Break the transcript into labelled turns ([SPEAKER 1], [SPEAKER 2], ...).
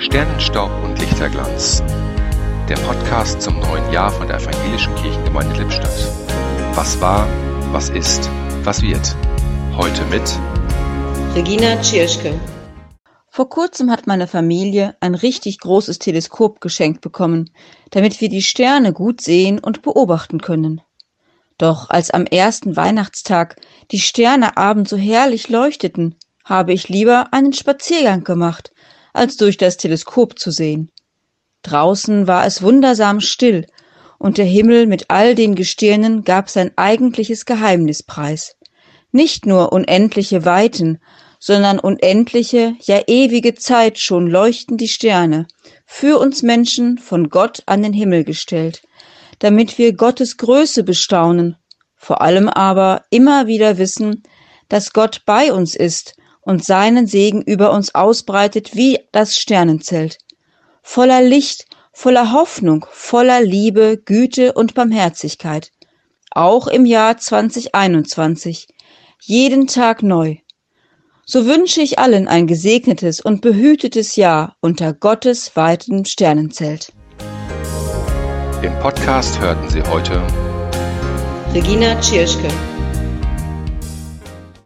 [SPEAKER 1] Sternenstaub und Lichterglanz. Der Podcast zum neuen Jahr von der Evangelischen Kirchengemeinde Lippstadt. Was war, was ist, was wird. Heute mit
[SPEAKER 2] Regina Tschirschke.
[SPEAKER 3] Vor kurzem hat meine Familie ein richtig großes Teleskop geschenkt bekommen, damit wir die Sterne gut sehen und beobachten können. Doch als am ersten Weihnachtstag die Sterne abends so herrlich leuchteten, habe ich lieber einen Spaziergang gemacht, als durch das Teleskop zu sehen. Draußen war es wundersam still, und der Himmel mit all den Gestirnen gab sein eigentliches Geheimnis preis. Nicht nur unendliche Weiten, sondern unendliche, ja ewige Zeit schon leuchten die Sterne, für uns Menschen von Gott an den Himmel gestellt, damit wir Gottes Größe bestaunen, vor allem aber immer wieder wissen, dass Gott bei uns ist und seinen Segen über uns ausbreitet wie das Sternenzelt. Voller Licht, voller Hoffnung, voller Liebe, Güte und Barmherzigkeit. Auch im Jahr 2021. Jeden Tag neu. So wünsche ich allen ein gesegnetes und behütetes Jahr unter Gottes weitem Sternenzelt.
[SPEAKER 1] Im Podcast hörten Sie heute
[SPEAKER 2] Regina Tschirschke.